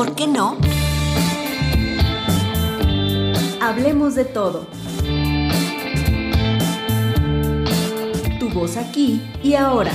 por qué no? Hablemos de todo. Tu voz aquí y ahora.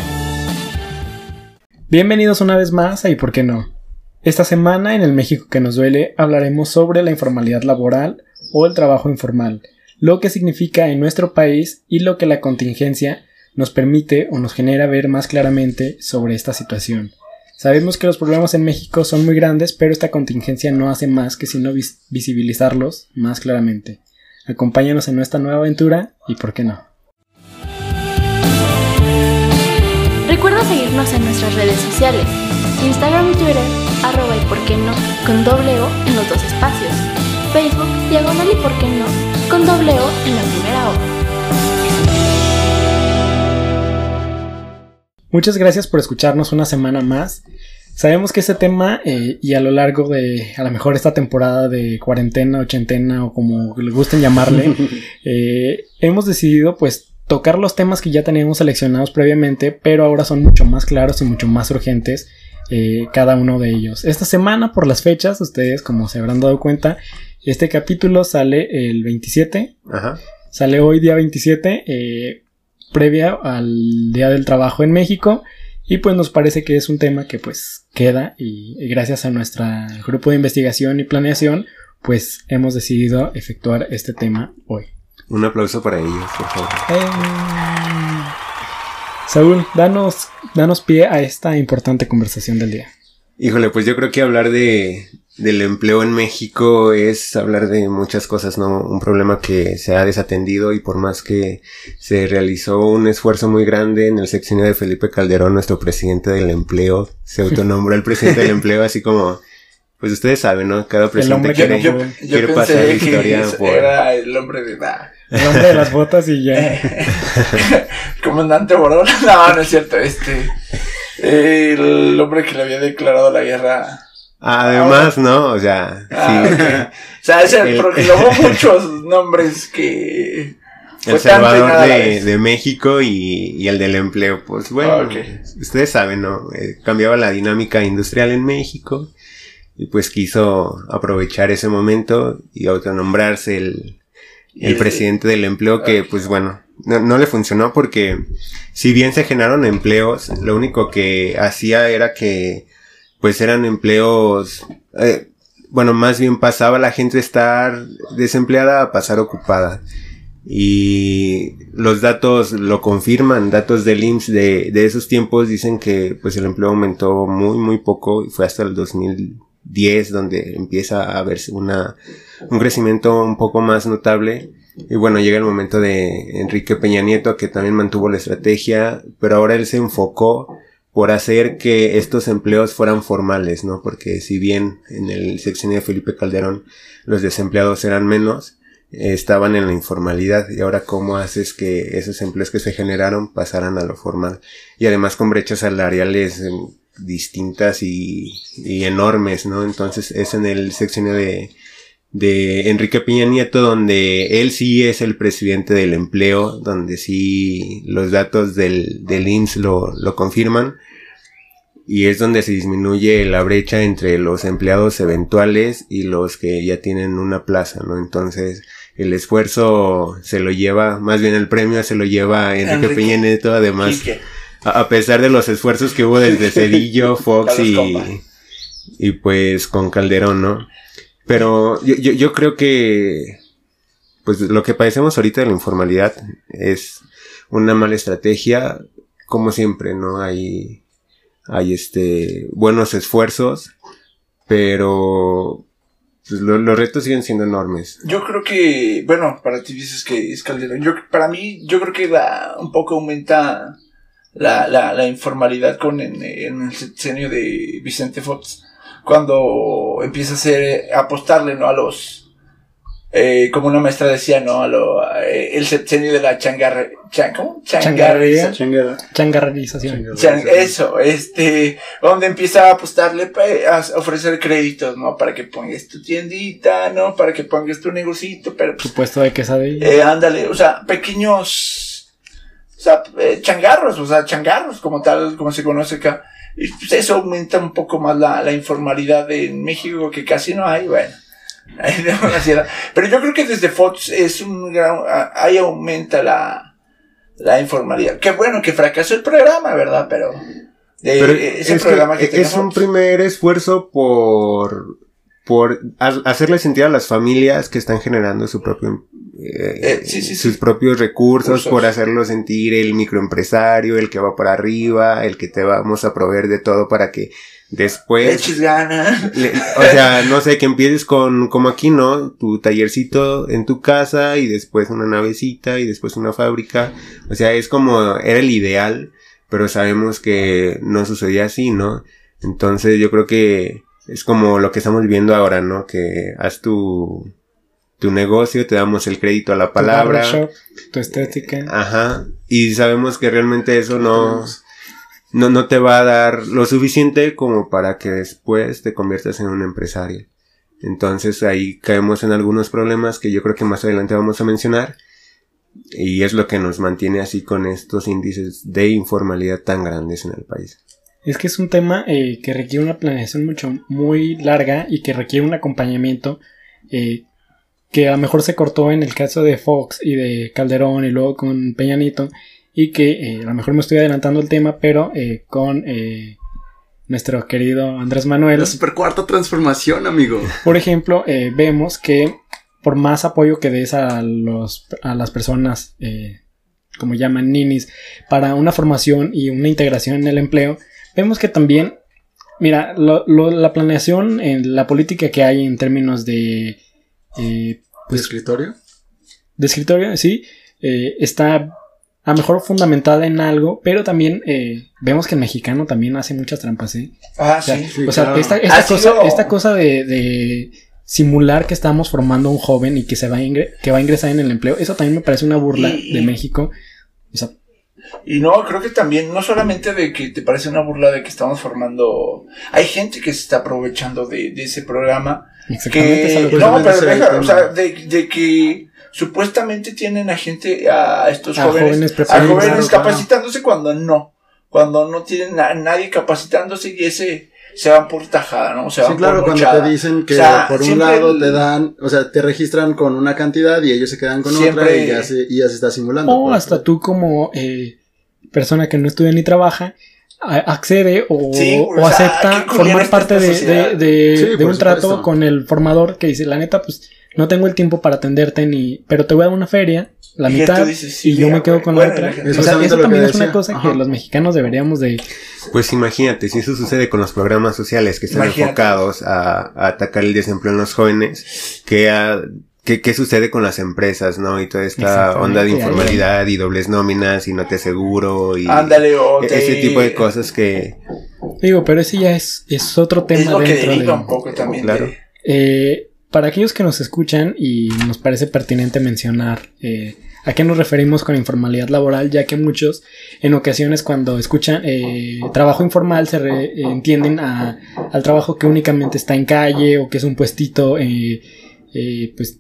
Bienvenidos una vez más a ¿Y por qué no? Esta semana en el México que nos duele hablaremos sobre la informalidad laboral o el trabajo informal, lo que significa en nuestro país y lo que la contingencia nos permite o nos genera ver más claramente sobre esta situación. Sabemos que los problemas en México son muy grandes, pero esta contingencia no hace más que sino visibilizarlos más claramente. Acompáñanos en nuestra nueva aventura y por qué no. Recuerda seguirnos en nuestras redes sociales, Instagram y Twitter, arroba y por qué no, con doble O en los dos espacios. Facebook, diagonal y por qué no, con doble O en la primera O. Muchas gracias por escucharnos una semana más. Sabemos que este tema eh, y a lo largo de a lo mejor esta temporada de cuarentena, ochentena o como le gusten llamarle, eh, hemos decidido pues tocar los temas que ya teníamos seleccionados previamente, pero ahora son mucho más claros y mucho más urgentes eh, cada uno de ellos. Esta semana, por las fechas, ustedes como se habrán dado cuenta, este capítulo sale el 27. Ajá. Sale hoy día 27, eh, previa al Día del Trabajo en México. Y pues nos parece que es un tema que pues queda y, y gracias a nuestro grupo de investigación y planeación pues hemos decidido efectuar este tema hoy. Un aplauso para ellos, por favor. Eh, Saúl, danos, danos pie a esta importante conversación del día. Híjole, pues yo creo que hablar de, del empleo en México es hablar de muchas cosas, ¿no? Un problema que se ha desatendido y por más que se realizó un esfuerzo muy grande en el sexenio de Felipe Calderón, nuestro presidente del empleo, se autonombró el presidente del empleo así como pues ustedes saben, ¿no? Cada presidente quiere, quiere pasar la historia por... Era el hombre de... El hombre de las botas y ya. Comandante Borón. No, no es cierto. Este... El hombre que le había declarado la guerra... Además, ¿no? O sea, ah, sí. O sea, es el, muchos nombres que... El Salvador de, de, México y, y, el del empleo. Pues bueno, ustedes saben, ¿no? Eh, cambiaba la dinámica industrial en México y pues quiso aprovechar ese momento y autonombrarse el, el presidente del empleo que pues bueno, no, le funcionó porque si bien se generaron empleos, lo único que hacía era que pues eran empleos, eh, bueno, más bien pasaba la gente de estar desempleada a pasar ocupada. Y los datos lo confirman, datos del IMSS de, de esos tiempos dicen que pues el empleo aumentó muy muy poco y fue hasta el 2000 10 donde empieza a verse una, un crecimiento un poco más notable. Y bueno, llega el momento de Enrique Peña Nieto que también mantuvo la estrategia, pero ahora él se enfocó por hacer que estos empleos fueran formales, ¿no? Porque si bien en el sexenio de Felipe Calderón los desempleados eran menos, estaban en la informalidad y ahora cómo haces que esos empleos que se generaron pasaran a lo formal y además con brechas salariales distintas y, enormes, ¿no? Entonces es en el seccionio de, de Enrique Peña Nieto donde él sí es el presidente del empleo, donde sí los datos del, del INS lo, lo confirman y es donde se disminuye la brecha entre los empleados eventuales y los que ya tienen una plaza, ¿no? Entonces, el esfuerzo se lo lleva, más bien el premio se lo lleva Enrique, Peña Nieto, además a pesar de los esfuerzos que hubo desde Cedillo, Fox y, y pues con Calderón, ¿no? Pero yo, yo, yo, creo que pues lo que padecemos ahorita de la informalidad es una mala estrategia, como siempre, ¿no? Hay, hay este, buenos esfuerzos, pero pues, los retos siguen siendo enormes. Yo creo que, bueno, para ti dices que es Calderón. Yo, para mí, yo creo que da un poco aumenta la, la, la informalidad con en, el sexenio de Vicente Fox cuando empieza a hacer apostarle no a los eh, como una maestra decía no a lo eh, el sexenio de la changar ¿cómo? changarrización eso este donde empieza a apostarle a ofrecer créditos no para que pongas tu tiendita no para que pongas tu negocito pero pues, supuesto de quesadilla. eh, ándale o sea pequeños o sea, eh, changarros, o sea, changarros como tal, como se conoce acá. Y pues eso aumenta un poco más la, la informalidad en México, que casi no hay, bueno. Hay demasiada. Pero yo creo que desde Fox es un gran, ahí aumenta la, la informalidad. Qué bueno que fracasó el programa, ¿verdad? Pero, Pero ese es programa que, es un primer esfuerzo por por hacerle sentir a las familias que están generando su propio eh, eh, sus propios recursos, por hacerlo sentir el microempresario, el que va para arriba, el que te vamos a proveer de todo para que después o sea, no sé, que empieces con como aquí, ¿no? Tu tallercito en tu casa y después una navecita y después una fábrica. O sea, es como era el ideal, pero sabemos que no sucedía así, ¿no? Entonces, yo creo que es como lo que estamos viviendo ahora, ¿no? Que haz tu, tu negocio, te damos el crédito a la palabra. Tu, estética. Ajá. Y sabemos que realmente eso no, no, no te va a dar lo suficiente como para que después te conviertas en un empresario. Entonces ahí caemos en algunos problemas que yo creo que más adelante vamos a mencionar. Y es lo que nos mantiene así con estos índices de informalidad tan grandes en el país. Es que es un tema eh, que requiere una planeación mucho muy larga y que requiere un acompañamiento eh, que a lo mejor se cortó en el caso de Fox y de Calderón y luego con Peñanito y que eh, a lo mejor me estoy adelantando el tema pero con nuestro querido Andrés Manuel. La super cuarta transformación, amigo. Por ejemplo, vemos que por más apoyo que des a, los, a las personas, como llaman ninis, para una formación y una integración en el empleo, vemos que también, mira, la planeación en la política que hay en términos de... Eh, pues, ¿De escritorio? De escritorio, sí, eh, está a lo mejor fundamentada en algo, pero también eh, vemos que el mexicano también hace muchas trampas, ¿eh? Ah, sí. O sea, esta, cosa, de, simular que estamos formando un joven y que se va a, que va a ingresar en el empleo, eso también me parece una burla de México. O sea, y no, creo que también, no solamente de que te parece una burla de que estamos formando. Hay gente que se está aprovechando de, ese programa. Que, no, pero deja, o sea, de, que supuestamente tienen a gente, a estos jóvenes, a jóvenes capacitándose cuando no. Cuando no tienen a nadie capacitándose y ese se van por tajada, ¿no? Se van sí, claro, cuando te dicen que por un lado te dan, o sea, te registran con una cantidad y ellos se quedan con otra y ya se, y ya se está simulando. O hasta tú como eh, persona que no estudia ni trabaja accede o, acepta formar parte de, un trato con el formador que dice, la neta, pues no tengo el tiempo para atenderte ni, pero te voy a dar una feria, la mitad, y yo me quedo con la otra. O sea, eso también es una cosa que los mexicanos deberíamos de... Pues imagínate, si eso sucede con los programas sociales que están enfocados a, a, atacar el desempleo en los jóvenes, que a ¿Qué, ¿Qué, sucede con las empresas, no? Y toda esta onda de informalidad y dobles nóminas y no te aseguro y Ándale, ese tipo de cosas que digo, pero ese ya es, es otro tema es lo que deriva un poco también. Claro. Eh, para aquellos que nos escuchan y nos parece pertinente mencionar eh, a qué nos referimos con informalidad laboral, ya que muchos en ocasiones cuando escuchan eh, trabajo informal se entienden a, al trabajo que únicamente está en calle o que es un puestito eh, pues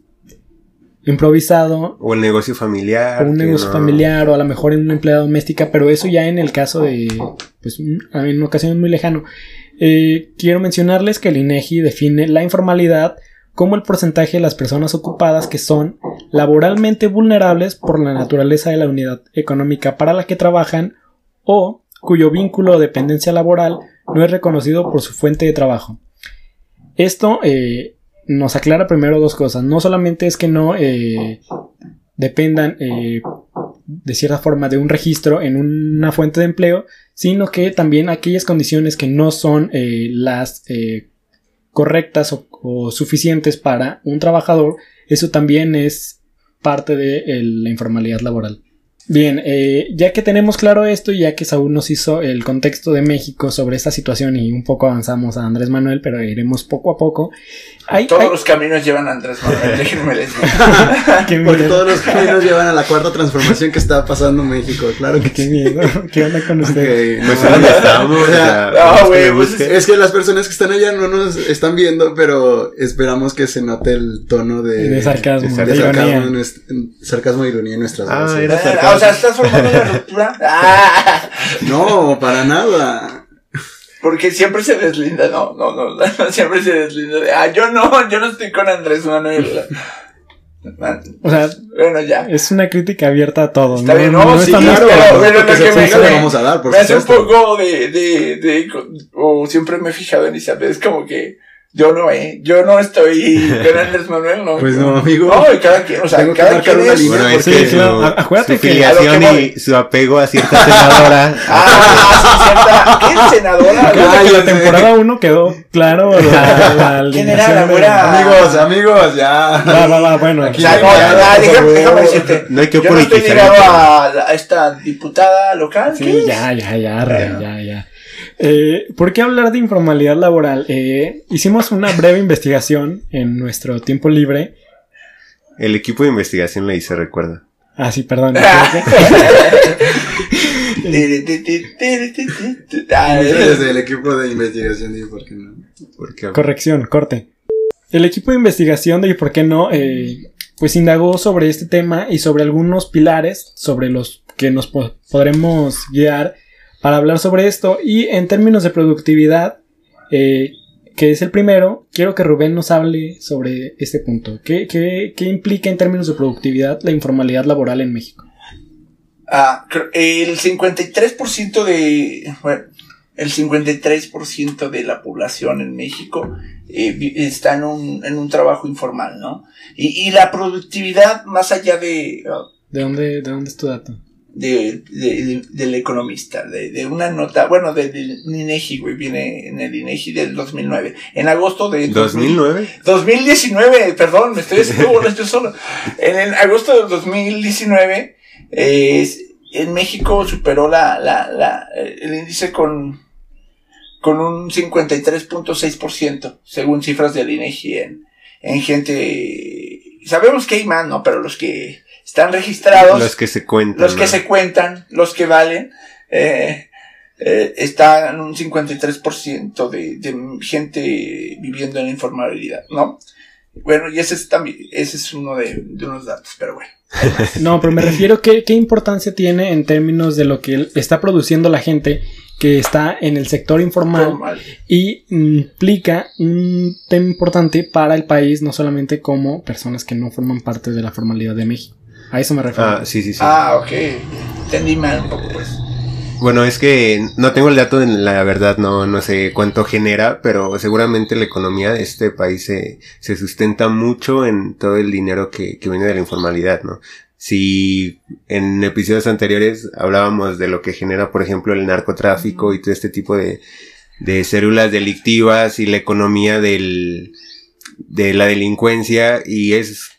improvisado. O el negocio familiar. O un negocio familiar, o a lo mejor en una empleada doméstica, pero eso ya en el caso de, pues, en ocasiones muy lejano. Eh, quiero mencionarles que el INEGI define la informalidad como el porcentaje de las personas ocupadas que son laboralmente vulnerables por la naturaleza de la unidad económica para la que trabajan o cuyo vínculo o dependencia laboral no es reconocido por su fuente de trabajo. Esto eh, nos aclara primero dos cosas. No solamente es que no eh, dependan eh, de cierta forma de un registro en una fuente de empleo, sino que también aquellas condiciones que no son eh, las correctas o, suficientes para un trabajador, eso también es parte de la informalidad laboral. Bien, ya que tenemos claro esto ya que Saúl nos hizo el contexto de México sobre esta situación y un poco avanzamos a Andrés Manuel, pero iremos poco a poco. Todos los caminos llevan a Andrés Manuel, déjenme decir. Porque todos los caminos llevan a la cuarta transformación que está pasando en México, claro que Qué miedo, ¿qué onda con usted? pues estamos? Pues, es que las personas que están allá no nos están viendo, pero esperamos que se note el tono de... De sarcasmo, de, sarcasmo, ironía. sarcasmo e ironía en nuestras ah, voces. Era sarcasmo. O sea, ¿estás formando una ruptura? No, para nada. Porque siempre se deslinda, no, no, no, no, siempre se deslinda de, ah, yo no, yo no estoy con Andrés Manuel. O sea, bueno, ya. Es una crítica abierta a todo. Está bien, no, sí, claro, pero, lo que me, vamos a dar, por me hace un poco de, de, de, o siempre me he fijado en Isabel, es como que yo no, eh. Yo no estoy con Andrés Manuel, no. Pues no, amigo. No, y cada quien, o sea, cada quien es. Bueno, es que su, acuérdate su filiación y su apego a cierta senadora. ah, sí, cierta. ¿Qué senadora? Claro que la temporada 1 quedó claro. La, la ¿Quién era la buena? Amigos, amigos, ya. Va, va, va, bueno. Aquí ya, no, ya, déjame, déjame decirte. No hay que Yo no estoy ligado a, a esta diputada local. Sí, ya, ya, ya, ya, ya. Eh, ¿Por qué hablar de informalidad laboral? Eh, hicimos una breve investigación en nuestro tiempo libre. El equipo de investigación le hice, recuerda. Ah, sí, perdón. Desde el equipo de investigación de por qué no. Corrección, corte. El equipo de investigación de por qué no, eh, pues indagó sobre este tema y sobre algunos pilares sobre los que nos podremos guiar para hablar sobre esto. Y en términos de productividad, eh, que es el primero, quiero que Rubén nos hable sobre este punto. ¿Qué, qué, qué implica en términos de productividad la informalidad laboral en México? Ah, el 53% de, bueno, el 53% de la población en México eh, está en un, en un trabajo informal, ¿no? Y, y la productividad, más allá de... ¿De dónde, ¿De dónde es tu dato? De, de, del economista, de, de, una nota, bueno, del INEGI, güey, viene en el INEGI del 2009. En agosto de... ¿2009? 2019, perdón, me estoy haciendo estoy solo. En el agosto del 2019, eh, en México superó la, la, la, el índice con, con un 53.6%, según cifras del INEGI en, en gente... Sabemos que hay más, ¿no? Pero los que están registrados. Los que se cuentan. Los que se cuentan, los que valen. Eh, eh, está en un 53% de, de gente viviendo en la informalidad, ¿no? Bueno, y ese es también, ese es uno de, de unos datos, pero bueno. No, pero me refiero que qué importancia tiene en términos de lo que está produciendo la gente que está en el sector informal y implica un tema importante para el país, no solamente como personas que no forman parte de la formalidad de México. A eso me refiero. Ah, sí, sí, sí. Ah, ok. Entendí mal un poco, pues. Bueno, es que no tengo el dato, la verdad no, no sé cuánto genera, pero seguramente la economía de este país se, se sustenta mucho en todo el dinero que, que viene de la informalidad, ¿no? Si en episodios anteriores hablábamos de lo que genera, por ejemplo, el narcotráfico y todo este tipo de, de células delictivas y la economía del, de la delincuencia y es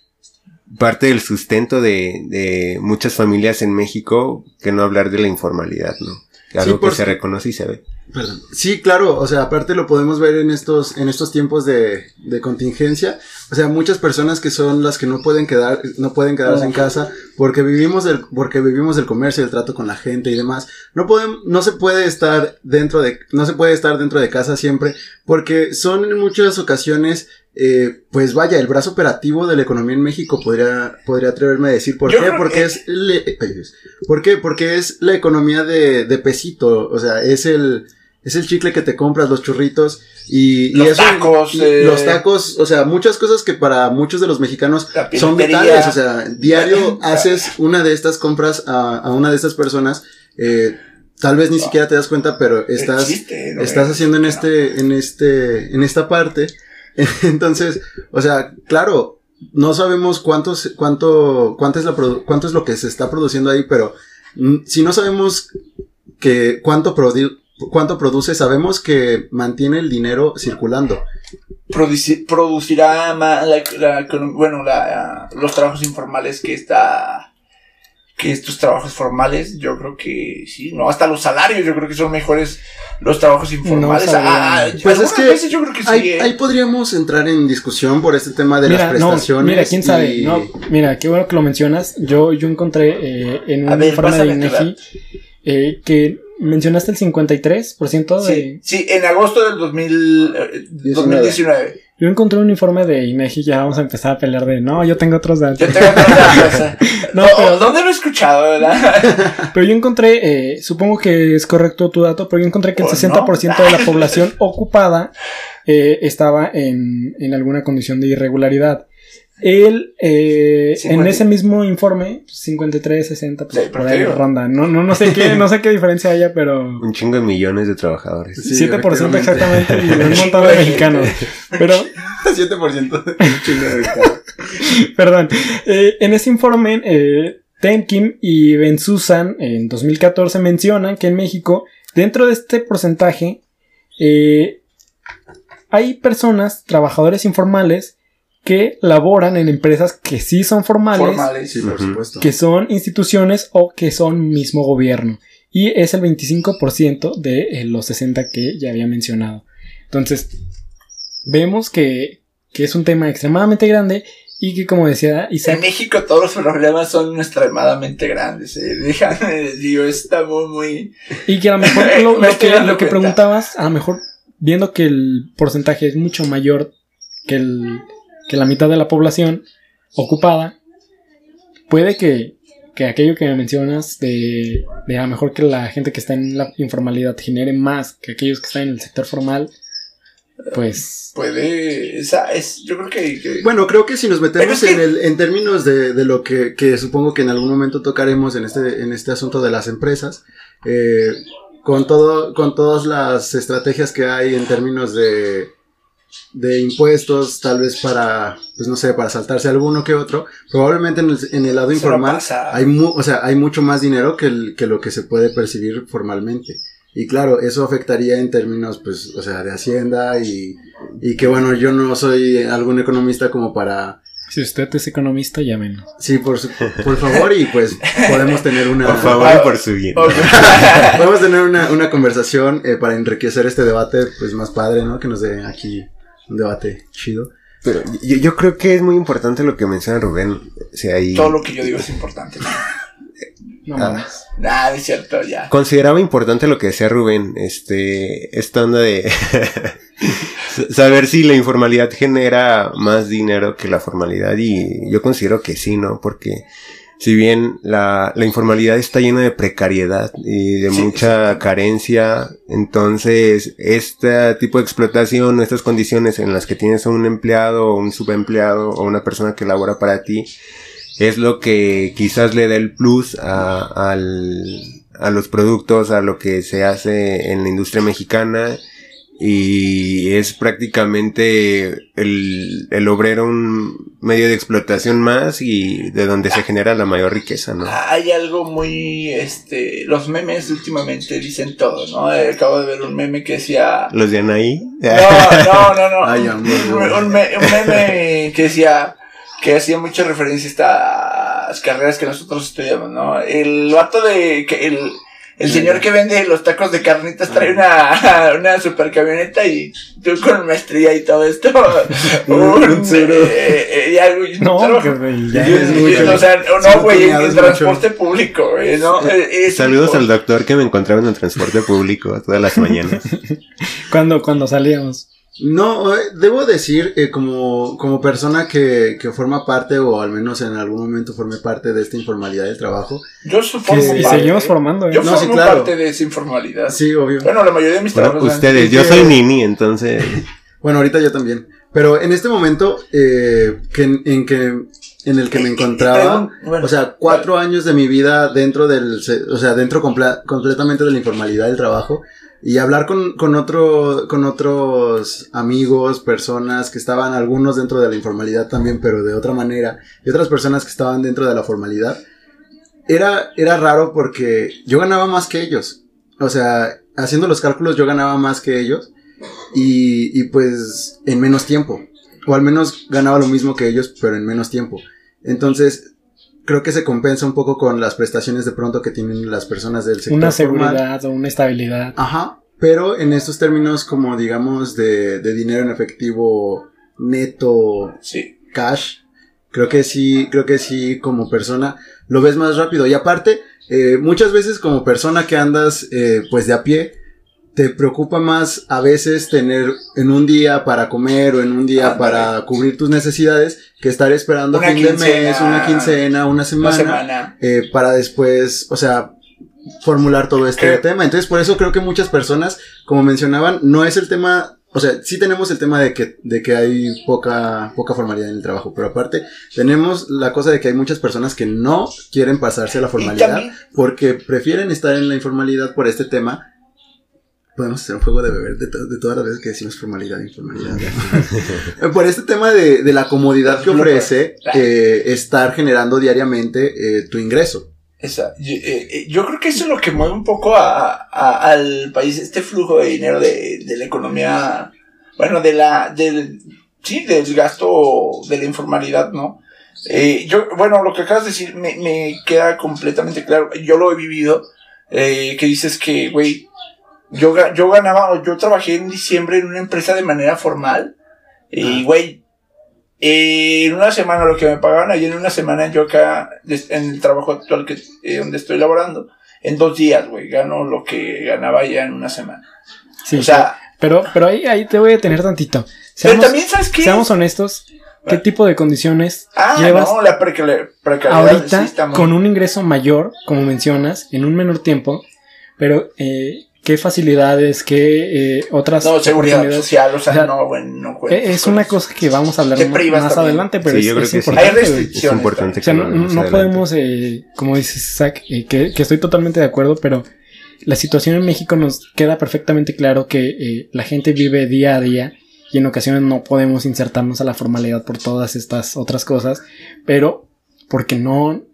parte del sustento de, de muchas familias en México que no hablar de la informalidad, ¿no? Algo que se reconoce y se ve. Perdón. Sí, claro, o sea, aparte lo podemos ver en estos, en estos tiempos de, de contingencia. O sea, muchas personas que son las que no pueden quedar, no pueden quedarse en casa porque vivimos del, porque vivimos del comercio, el trato con la gente y demás. No podemos, no se puede estar dentro de, no se puede estar dentro de casa siempre porque son en muchas ocasiones eh, pues vaya, el brazo operativo de la economía en México podría, podría atreverme a decir por qué, porque es, ¿por qué? Porque es la economía de, de pesito, o sea, es el, es el chicle que te compras, los churritos y, los tacos, eh, los tacos, o sea, muchas cosas que para muchos de los mexicanos son vitales, o sea, diario haces una de estas compras a, a una de estas personas, eh, tal vez ni siquiera te das cuenta, pero estás, estás haciendo en este, en este, en esta parte. Entonces, o sea, claro, no sabemos cuántos, cuánto, cuánto es, la cuánto es lo que se está produciendo ahí, pero mm, si no sabemos que cuánto, cuánto produce, sabemos que mantiene el dinero circulando. producirá la, bueno, la, los trabajos informales que está que estos trabajos formales, yo creo que sí, no, hasta los salarios, yo creo que son mejores los trabajos informales. Ah, ah, pues es que, yo creo que sí, ¿eh? ahí, podríamos entrar en discusión por este tema de las prestaciones. mira, quién sabe, no, mira, qué bueno que lo mencionas. Yo, yo encontré eh, en un informe de INEGI eh, que mencionaste el 53% de... Sí, sí, en agosto del 2000, 2019. Yo encontré un informe de INEGI, ya vamos a empezar a pelear de, no, yo tengo otros datos. Yo tengo otros datos. no, pero, ¿Dónde lo he escuchado, verdad? pero yo encontré, eh, supongo que es correcto tu dato, pero yo encontré que el 60% de la población ocupada eh, estaba en, en alguna condición de irregularidad. Él, eh, en ese mismo informe, 53, 60, pues, por ahí ronda. No, no, no, sé qué, no sé qué diferencia haya, pero. Un chingo de millones de trabajadores. 7% exactamente y un montón de mexicanos. Pero. 7% de un chingo de mexicanos. Perdón. Eh, en ese informe, eh, Tenkim y Ben Susan en 2014 mencionan que en México, dentro de este porcentaje, eh, hay personas, trabajadores informales, que laboran en empresas que sí son formales, que son instituciones o que son mismo gobierno. Y es el 25% de eh, los 60 que ya había mencionado. Entonces, vemos que, que es un tema extremadamente grande y que como decía Isaac... En México todos los problemas son extremadamente grandes. Eh. Déjame, digo, está muy, muy... Y que a lo mejor lo, que, lo que preguntabas, a lo mejor viendo que el porcentaje es mucho mayor que el que la mitad de la población ocupada, puede que, que aquello que me mencionas de, de a lo mejor que la gente que está en la informalidad genere más que aquellos que están en el sector formal, pues puede esa es yo creo que, bueno creo que si nos metemos en el en términos de, de lo que, que, supongo que en algún momento tocaremos en este en este asunto de las empresas eh, con todo con todas las estrategias que hay en términos de de impuestos, tal vez para, pues no sé, para saltarse alguno que otro, probablemente en el, en el lado informal hay, o sea, hay mucho más dinero que, el, que lo que se puede percibir formalmente. Y claro, eso afectaría en términos, pues, o sea, de Hacienda y, y que bueno, yo no soy algún economista como para... Si usted es economista, llámenos. Sí, por, por favor, y pues podemos tener una... Por favor y por su bien. podemos tener una, una conversación eh, para enriquecer este debate, pues más padre, ¿no? Que nos dé aquí un debate chido. Pero yo, creo que es muy importante lo que menciona Rubén. Todo lo que yo digo es importante. no ah. Nada, es cierto, ya. Consideraba importante lo que decía Rubén, este, esta onda de saber si la informalidad genera más dinero que la formalidad y yo considero que sí, ¿no? Porque si bien la, la informalidad está llena de precariedad y de mucha carencia, entonces este tipo de explotación, estas condiciones en las que tienes a un empleado o un subempleado o una persona que labora para ti, es lo que quizás le da el plus a, al, a los productos, a lo que se hace en la industria mexicana y es prácticamente el, el, obrero un medio de explotación más y de donde se genera la mayor riqueza, ¿no? Hay algo muy, este, los memes últimamente dicen todo, ¿no? Acabo de ver un meme que decía... ¿Los de Anaí? No, no, no, no. Ay, un, un, meme que decía, que hacía mucha referencia a estas carreras que nosotros estudiamos, ¿no? El vato de, que el, el señor que vende los tacos de carnitas trae una, una super camioneta y tú con maestría y todo esto. un, eh, eh, no, O sea, no, güey, en el transporte público, güey, ¿no? Eh, Saludos al doctor que me encontraba en el transporte público todas las mañanas. cuando, cuando salíamos. No, eh, debo decir, eh, como, como persona que, que, forma parte, o al menos en algún momento formé parte de esta informalidad del trabajo. Yo supongo Y seguimos formando, ¿eh? Yo no, formo parte de esa informalidad. Sí, obvio. Bueno, la mayoría de mis trabajos. Ustedes, yo soy Nini, entonces. bueno, ahorita yo también. Pero en este momento, eh, que, en que en el que me encontraba, o sea, cuatro años de mi vida dentro del, o sea, dentro completamente de la informalidad del trabajo, y hablar con, con, otro, con otros amigos, personas que estaban algunos dentro de la informalidad también, pero de otra manera, y otras personas que estaban dentro de la formalidad, era, era raro porque yo ganaba más que ellos. O sea, haciendo los cálculos yo ganaba más que ellos y, y pues en menos tiempo. O al menos ganaba lo mismo que ellos, pero en menos tiempo. Entonces, creo que se compensa un poco con las prestaciones de pronto que tienen las personas del sector. Una seguridad o una estabilidad. Ajá. Pero en estos términos como digamos de, de dinero en efectivo neto sí. cash, creo que sí, creo que sí como persona lo ves más rápido. Y aparte, eh, muchas veces como persona que andas eh, pues de a pie, te preocupa más a veces tener en un día para comer o en un día para cubrir tus necesidades que estar esperando fin de mes, una quincena, una semana, Eh, para después, o sea, formular todo este tema. Entonces, por eso creo que muchas personas, como mencionaban, no es el tema, o sea, sí tenemos el tema de que, de que hay poca, poca formalidad en el trabajo, pero aparte tenemos la cosa de que hay muchas personas que no quieren pasarse a la formalidad porque prefieren estar en la informalidad por este tema podemos hacer un juego de beber de, todas las veces que decimos formalidad e informalidad. Por este tema de, la comodidad que ofrece eh, estar generando diariamente eh, tu ingreso. Esa, eh, yo, creo que eso es lo que mueve un poco al país, este flujo de dinero de, la economía, bueno, de la, del, sí, del gasto de la informalidad, ¿no? yo, bueno, lo que acabas de decir me, me queda completamente claro. Yo lo he vivido, que dices que, güey, yo, yo ganaba, yo trabajé en diciembre en una empresa de manera formal. Y, güey, en una semana lo que me pagaban ahí en una semana yo acá, en el trabajo actual que, eh, donde estoy laborando, en dos días, güey, gano lo que ganaba ya en una semana. Sí, o sea, pero, pero ahí, ahí te voy a tener tantito. pero también, ¿sabes qué? Seamos honestos. ¿Qué tipo de condiciones ah, llevas no, la precariedad ahorita con un ingreso mayor, como mencionas, en un menor tiempo, pero eh, qué facilidades, qué eh, otras no, seguridad social, o sea, no, bueno, no e-, Es una cosa que vamos a hablar más, adelante, pero sí, es, que importante. es importante. O sea, no, podemos, eh, como dice Zach, eh, que, que, estoy totalmente de acuerdo, pero la situación en México nos queda perfectamente claro que eh, la gente vive día a día y en ocasiones no podemos insertarnos a la formalidad por todas estas otras cosas, pero porque no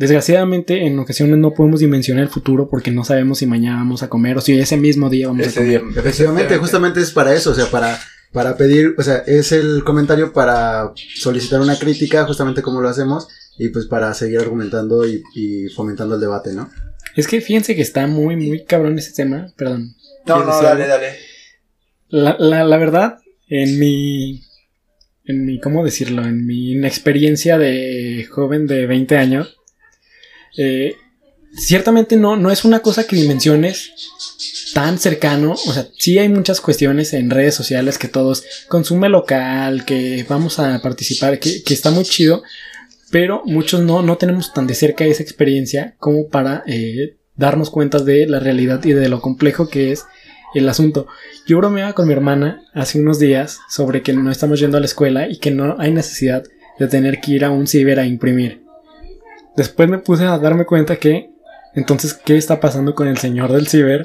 Desgraciadamente, en ocasiones no podemos dimensionar el futuro porque no sabemos si mañana vamos a comer o si ese mismo día vamos a comer. Efectivamente, justamente es para eso, o sea, para, para pedir, o sea, es el comentario para solicitar una crítica, justamente como lo hacemos, y pues para seguir argumentando y, fomentando el debate, ¿no? Es que fíjense que está muy, muy cabrón ese tema, perdón. No, no, dale, dale. La, la, la verdad, en mi en mi, ¿cómo decirlo? En mi inexperiencia de joven de 20 años, eh, ciertamente no, no es una cosa que dimensiones tan cercano. O sea, sí hay muchas cuestiones en redes sociales que todos consume local, que vamos a participar, que, está muy chido. Pero muchos no, no tenemos tan de cerca esa experiencia como para eh, darnos cuenta de la realidad y de lo complejo que es el asunto. Yo bromeaba con mi hermana hace unos días sobre que no estamos yendo a la escuela y que no hay necesidad de tener que ir a un ciber a imprimir. Después me puse a darme cuenta que, entonces, ¿qué está pasando con el señor del ciber?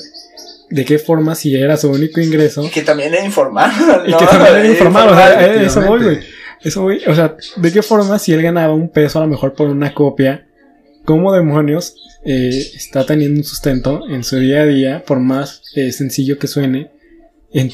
¿De qué forma si era su único ingreso? que también era informal. Y que también era informal, o sea, eh, eso voy, güey. Eso voy, o sea, ¿de qué forma si él ganaba un peso a lo mejor por una copia? ¿Cómo demonios eh, está teniendo un sustento en su día a día, por más eh, sencillo que suene, en,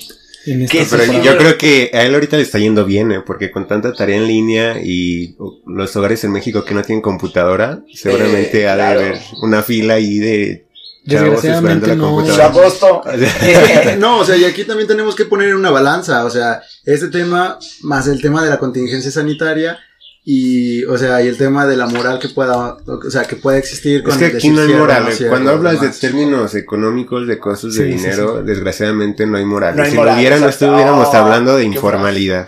pero yo creo que a él ahorita le está yendo bien, ¿eh? porque con tanta tarea en línea y los hogares en México que no tienen computadora, seguramente ha de haber una fila ahí de chavos esperando la computadora. no, o sea, y aquí también tenemos que poner una balanza, o sea, este tema más el tema de la contingencia sanitaria y o sea y el tema de la moral que pueda o sea que pueda existir con es que aquí no hay moral cuando hablas de términos económicos de costos de dinero desgraciadamente no hay moral. Si lo hubiera no estuviéramos hablando de informalidad.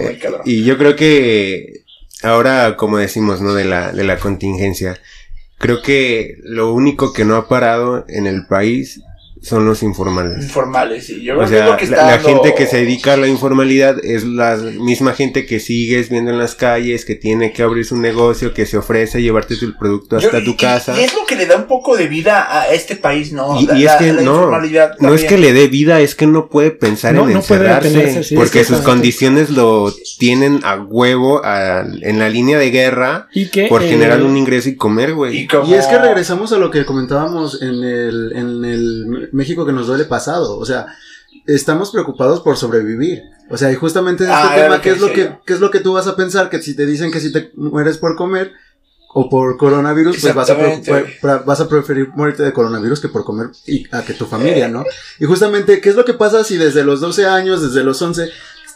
Eh, y yo creo que ahora como decimos no de la de la contingencia creo que lo único que no ha parado en el país son los informales. Informales, sí. Yo o sea, que la, gente que se dedica a la informalidad es la misma gente que sigues viendo en las calles, que tiene que abrir su negocio, que se ofrece llevarte tu producto hasta tu casa. Y es lo que le da un poco de vida a este país, ¿no? Y, es que no, no es que le dé vida, es que no puede pensar en encerrarse, porque sus condiciones lo tienen a huevo en la línea de guerra por generar un ingreso y comer, güey. Y, y, es que regresamos a lo que comentábamos en el, en el México que nos duele pasado. O sea, estamos preocupados por sobrevivir. O sea, y justamente en este ah, tema, ¿qué es, lo que, ¿qué es lo que tú vas a pensar? Que si te dicen que si te mueres por comer o por coronavirus, pues vas a, vas a preferir morirte de coronavirus que por comer y a que tu familia, ¿no? Y justamente, ¿qué es lo que pasa si desde los 12 años, desde los 11,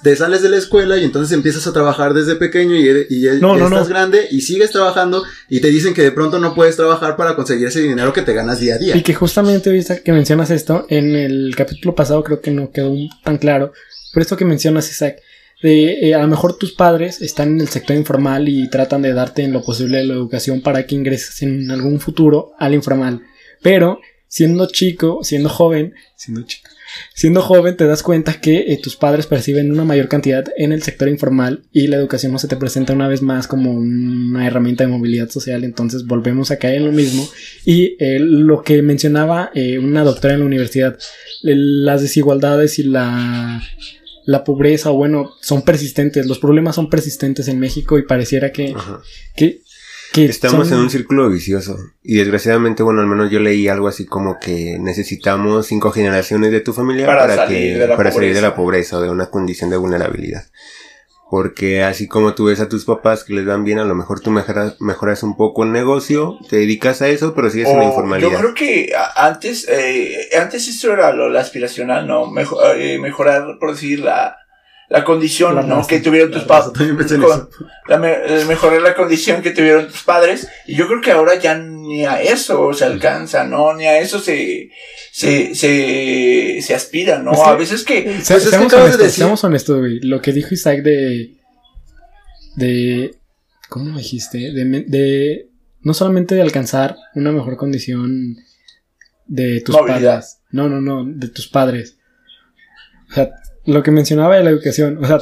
te sales de la escuela y entonces empiezas a trabajar desde pequeño y, y ya, estás grande y sigues trabajando y te dicen que de pronto no puedes trabajar para conseguir ese dinero que te ganas día a día. Y que justamente ahorita que mencionas esto, en el capítulo pasado creo que no quedó tan claro, pero esto que mencionas, Isaac, de eh, a lo mejor tus padres están en el sector informal y tratan de darte en lo posible la educación para que ingreses en algún futuro al informal, pero siendo chico, siendo joven, siendo chico, siendo joven te das cuenta que eh, tus padres perciben una mayor cantidad en el sector informal y la educación no se te presenta una vez más como una herramienta de movilidad social, entonces volvemos a caer en lo mismo. Y eh, lo que mencionaba eh, una doctora en la universidad, las desigualdades y la la pobreza, o bueno, son persistentes, los problemas son persistentes en México y pareciera que, que Estamos en un círculo vicioso. Y desgraciadamente, bueno, al menos yo leí algo así como que necesitamos cinco generaciones de tu familia para, salir, de, la para salir de la pobreza o de una condición de vulnerabilidad. Porque así como tú ves a tus papás que les dan bien, a lo mejor tú mejoras, mejoras un poco el negocio, te dedicas a eso, pero sigues en la informalidad. Yo creo que antes, eh, antes esto era lo, aspiracional, ¿no? Mejor, eh, mejorar, por decir, la, la condición ¿no? que tuvieron tus padres. La, mejorar la condición que tuvieron tus padres. Y yo creo que ahora ya ni a eso se alcanza, ¿no? Ni a eso se, se, se, se aspira, ¿no? a veces que. Pues es seamos, honestos, honestos, güey. Lo que dijo Isaac de. de. ¿Cómo dijiste? De, de. No solamente de alcanzar una mejor condición de tus padres. No, no, no, de tus padres. O sea, lo que mencionaba de la educación, o sea,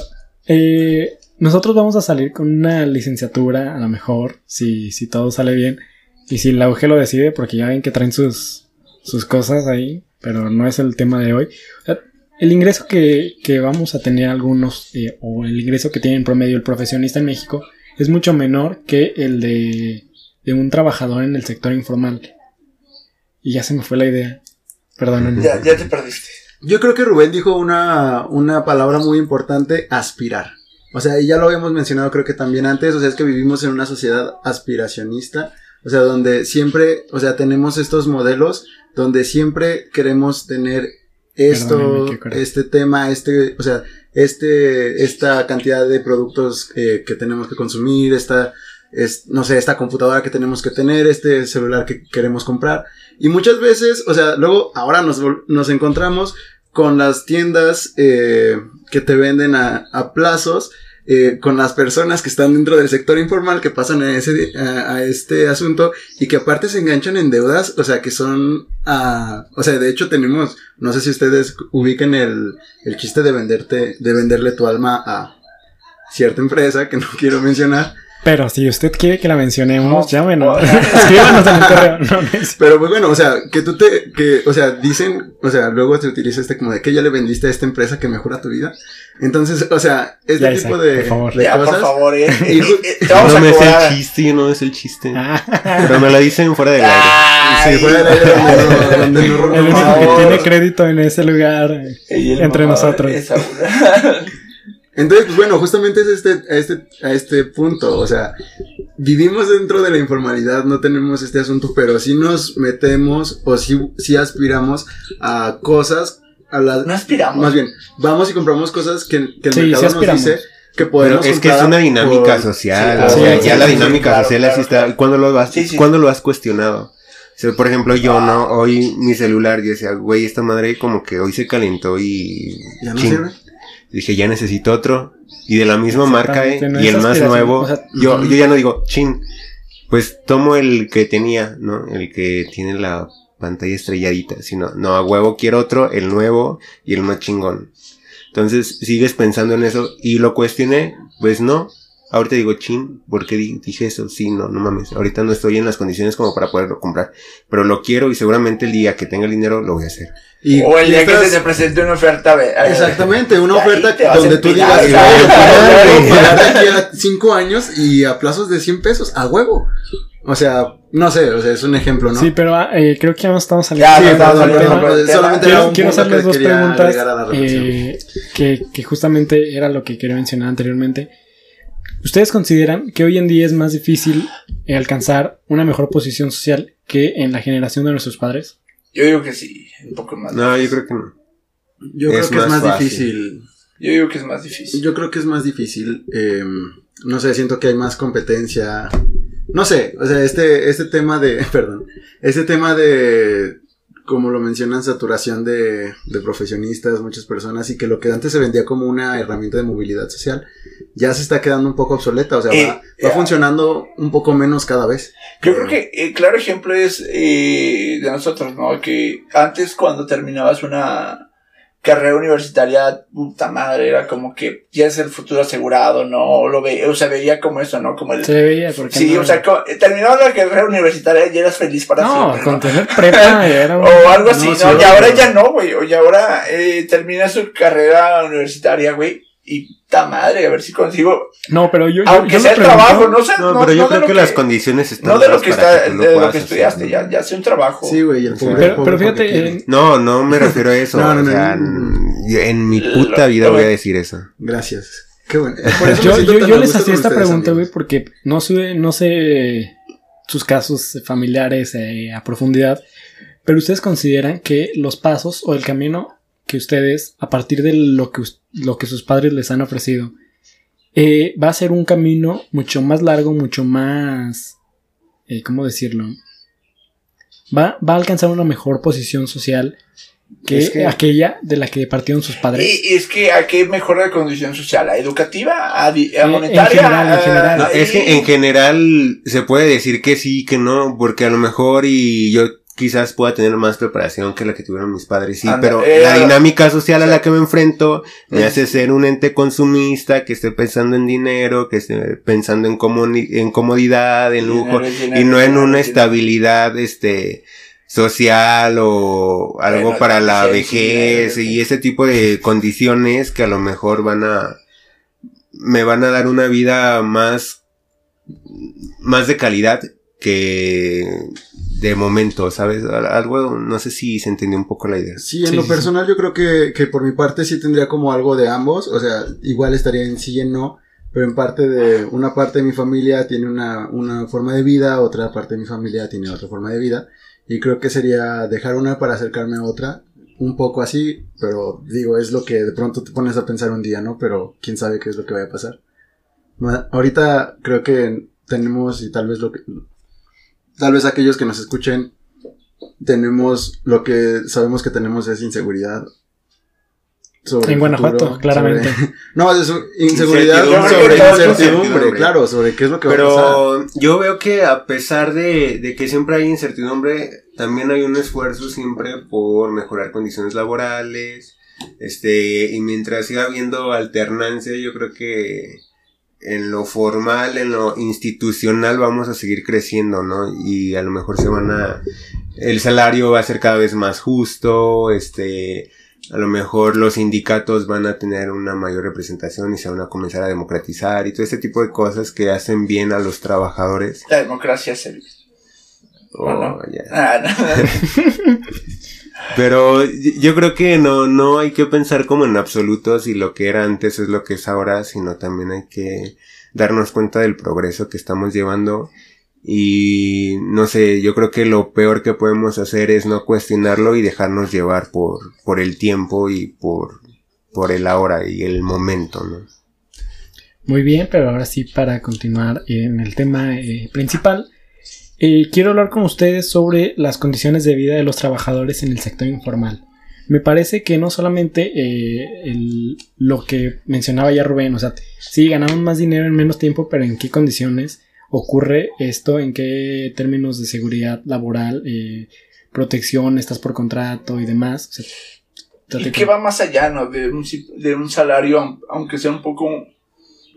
eh, nosotros vamos a salir con una licenciatura, a lo mejor, si, si todo sale bien, y si la UG lo decide, porque ya ven que traen sus, sus cosas ahí, pero no es el tema de hoy. O sea, el ingreso que, que, vamos a tener algunos, eh, o el ingreso que tiene en promedio el profesionista en México, es mucho menor que el de, de un trabajador en el sector informal. Y ya se me fue la idea. Perdónenme. Ya, ya te perdiste. Yo creo que Rubén dijo una, una palabra muy importante, aspirar. O sea, y ya lo habíamos mencionado creo que también antes, o sea, es que vivimos en una sociedad aspiracionista, o sea, donde siempre, o sea, tenemos estos modelos donde siempre queremos tener esto, este tema, este, o sea, este, esta cantidad de productos eh, que tenemos que consumir, esta, es, no sé, esta computadora que tenemos que tener, este celular que queremos comprar. Y muchas veces, o sea, luego ahora nos, nos encontramos con las tiendas eh, que te venden a, plazos, eh, con las personas que están dentro del sector informal que pasan a, ese, a, este asunto y que aparte se enganchan en deudas, o sea, que son, o sea, de hecho tenemos, no sé si ustedes ubiquen el, el chiste de venderte, de venderle tu alma a cierta empresa que no quiero mencionar, pero si usted quiere que la mencionemos, llámenos. Escríbanos en el correo. Pero pues bueno, o sea, que tú te, que, o sea, dicen, o sea, luego se utiliza este como de que ya le vendiste a esta empresa que mejora tu vida. Entonces, o sea, este tipo de, por favor. ya, Por favor, eh. no me es el chiste, no es el chiste. Ah. Pero me lo dicen fuera del aire. Sí, fuera del aire donde, no, El único que tiene crédito en ese lugar entre nosotros. Entonces, pues bueno, justamente es este, a este, a este punto, o sea, vivimos dentro de la informalidad, no tenemos este asunto, pero sí nos metemos o sí, sí aspiramos a cosas, a las... No aspiramos. Más bien, vamos y compramos cosas que, que el mercado nos dice que podemos Pero es que es una dinámica social, o sea, ya la dinámica social así está, ¿cuándo lo has, ¿cuándo lo has cuestionado? O sea, por ejemplo, yo no, hoy mi celular, yo decía, güey, esta madre como que hoy se calentó y... ¿Ya no sirve? Dije, ya necesito otro. Y de la misma marca, ¿eh? y el más nuevo. yo, yo ya no digo, chin. Pues tomo el que tenía, ¿no? El que tiene la pantalla estrelladita. Sino, no, a huevo quiero otro, el nuevo y el más chingón. Entonces, sigues pensando en eso. Y lo cuestioné, pues no. Ahorita digo, chin, ¿por qué dije eso? Sí, no, no mames. Ahorita no estoy en las condiciones como para poderlo comprar. Pero lo quiero y seguramente el día que tenga el dinero lo voy a hacer. Y, o el día que se te presente una oferta. Exactamente, una oferta donde tú digas, voy a aquí a cinco años y a plazos de 100 pesos, a huevo. O sea, no sé, o sea, es un ejemplo, ¿no? Sí, pero eh, creo que ya no estamos saliendo. Ya, sí, no, saliendo solamente quiero, quiero hacerles dos preguntas eh, que, que justamente era lo que quería mencionar anteriormente. ¿Ustedes consideran que hoy en día es más difícil alcanzar una mejor posición social que en la generación de nuestros padres? Yo digo que sí, un poco más. No, yo creo que no. Yo creo que es más difícil. Yo digo que es más difícil. Yo creo que es más difícil. Eh, no sé, siento que hay más competencia. No sé, o sea, este, este tema de, perdón, este tema de, como lo mencionan, saturación de, de profesionistas, muchas personas, y que lo que antes se vendía como una herramienta de movilidad social, ya se está quedando un poco obsoleta, o sea, Eh, va, va eh, funcionando un poco menos cada vez. Yo creo que el claro ejemplo es eh, de nosotros, ¿no? Que antes cuando terminabas una carrera universitaria, puta madre, era como que ya es el futuro asegurado, ¿no? O lo ve, o sea, veía como eso, ¿no? Como el... Se veía porque Sí, no- o sea, terminabas la carrera universitaria y eras feliz para no, siempre, con ¿no? tener prepa era un- O algo así, No, y ahora ya no, güey. O ya ahora eh, termina su carrera universitaria, güey. Y ta madre, a ver si consigo. No, pero yo, Aunque yo sea el trabajo, no sé. No, No, pero yo no creo lo que, las condiciones están No de lo que está, de lo que estudiaste, ya, ya sea un trabajo. Sí, güey, el pobre, Pero, pobre pero porque fíjate, en- No, no me refiero a eso. No, no, o sea, en mi Lo- puta vida lo- voy a decir eso. Gracias. Qué bueno. Por eso me yo, les hacía esta pregunta, güey, porque no sé, no sé sus casos familiares eh, a profundidad, pero ustedes consideran que los pasos o el camino que ustedes, a partir de lo que, lo que sus padres les han ofrecido, eh, va a ser un camino mucho más largo, mucho más, eh, ¿cómo decirlo? Va, va a alcanzar una mejor posición social que, Es que- aquella de la que partieron sus padres. Y, y es que a qué mejora la condición social, a educativa, a, di- a En- en monetaria. general, en general. No, es que en general se puede decir que sí, que no, porque a lo mejor y yo quizás pueda tener más preparación que la que tuvieron mis padres, sí, Anda, pero eh, la dinámica social a la que me enfrento me Eh. hace ser un ente consumista que esté pensando en dinero, que esté pensando en, comodidad, en lujo, Dinero, dinero, y no en una estabilidad, este, social o algo Bueno, para la vejez y ese tipo de condiciones que a lo mejor van a me van a dar una vida más más de calidad que de momento, ¿sabes? Al- Algo, no sé si se entendió un poco la idea. Sí, en Sí, lo sí, personal yo creo que, que por mi parte sí tendría como algo de ambos, o sea, igual estaría en sí y en no, pero en parte de, una parte de mi familia tiene una, una forma de vida, otra parte de mi familia tiene otra forma de vida, y creo que sería dejar una para acercarme a otra, un poco así, pero digo, es lo que de pronto te pones a pensar un día, ¿no? Pero quién sabe qué es lo que vaya a pasar. Ahorita creo que tenemos, y tal vez lo que, tal vez aquellos que nos escuchen tenemos lo que sabemos que tenemos es inseguridad. sobre En Guanajuato, futuro, claramente. sobre- no, es inseguridad Incertidumbre, sobre incertidumbre, claro, sobre qué es lo que va a pasar. Pero yo veo que a pesar de, de que siempre hay incertidumbre, también hay un esfuerzo siempre por mejorar condiciones laborales. Este, y mientras siga habiendo alternancia, yo creo que en lo formal, en lo institucional vamos a seguir creciendo, ¿no? Y a lo mejor se van a, el salario va a ser cada vez más justo, este, a lo mejor los sindicatos van a tener una mayor representación y se van a comenzar a democratizar y todo ese tipo de cosas que hacen bien a los trabajadores. La democracia se vive. Oh, no. ya. Ah, no. Pero yo creo que no, no hay que pensar como en absoluto si lo que era antes es lo que es ahora, sino también hay que darnos cuenta del progreso que estamos llevando. Y no sé, yo creo que lo peor que podemos hacer es no cuestionarlo y dejarnos llevar por, por el tiempo y por, por el ahora y el momento, ¿no? Muy bien, pero ahora sí, para continuar en el tema eh, principal, eh, quiero hablar con ustedes sobre las condiciones de vida de los trabajadores en el sector informal. Me parece que no solamente eh, el- lo que mencionaba ya Rubén, o sea, sí, ganamos más dinero en menos tiempo, pero en qué condiciones ocurre esto, en qué términos de seguridad laboral, eh, protección, estás por contrato y demás. O sea, y trate que va más allá, ¿no? De un, si- de un salario, aun- aunque sea un poco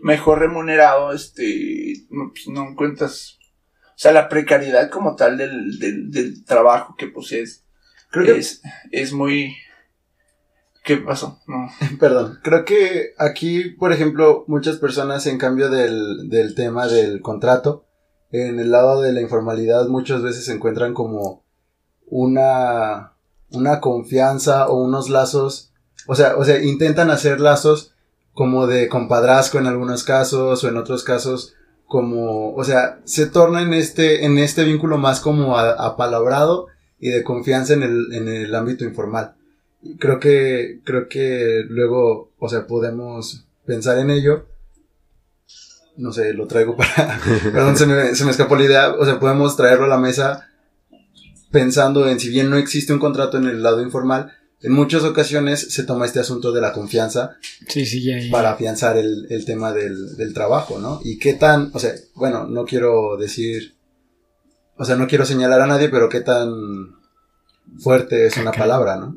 mejor remunerado, este, no, pues, no encuentras, o sea, la precariedad como tal del, del, del trabajo que posees Creo que, es, es muy... ¿Qué pasó? No. perdón, creo que aquí, por ejemplo, muchas personas en cambio del, del tema del contrato, en el lado de la informalidad muchas veces se encuentran como una, una confianza o unos lazos, o sea, o sea, intentan hacer lazos como de compadrazgo en algunos casos o en otros casos como, o sea, se torna en este, en este vínculo más como a- apalabrado y de confianza en el, en el ámbito informal. creo que, creo que luego, o sea, podemos pensar en ello. No sé, lo traigo para, perdón, se me, se me escapó la idea, o sea, podemos traerlo a la mesa pensando en si bien no existe un contrato en el lado informal, en muchas ocasiones se toma este asunto de la confianza sí, sí, ya, ya. para afianzar el, el tema del, del, trabajo, ¿no? Y qué tan, o sea, bueno, no quiero decir, o sea, no quiero señalar a nadie, pero qué tan fuerte es una palabra, ¿no?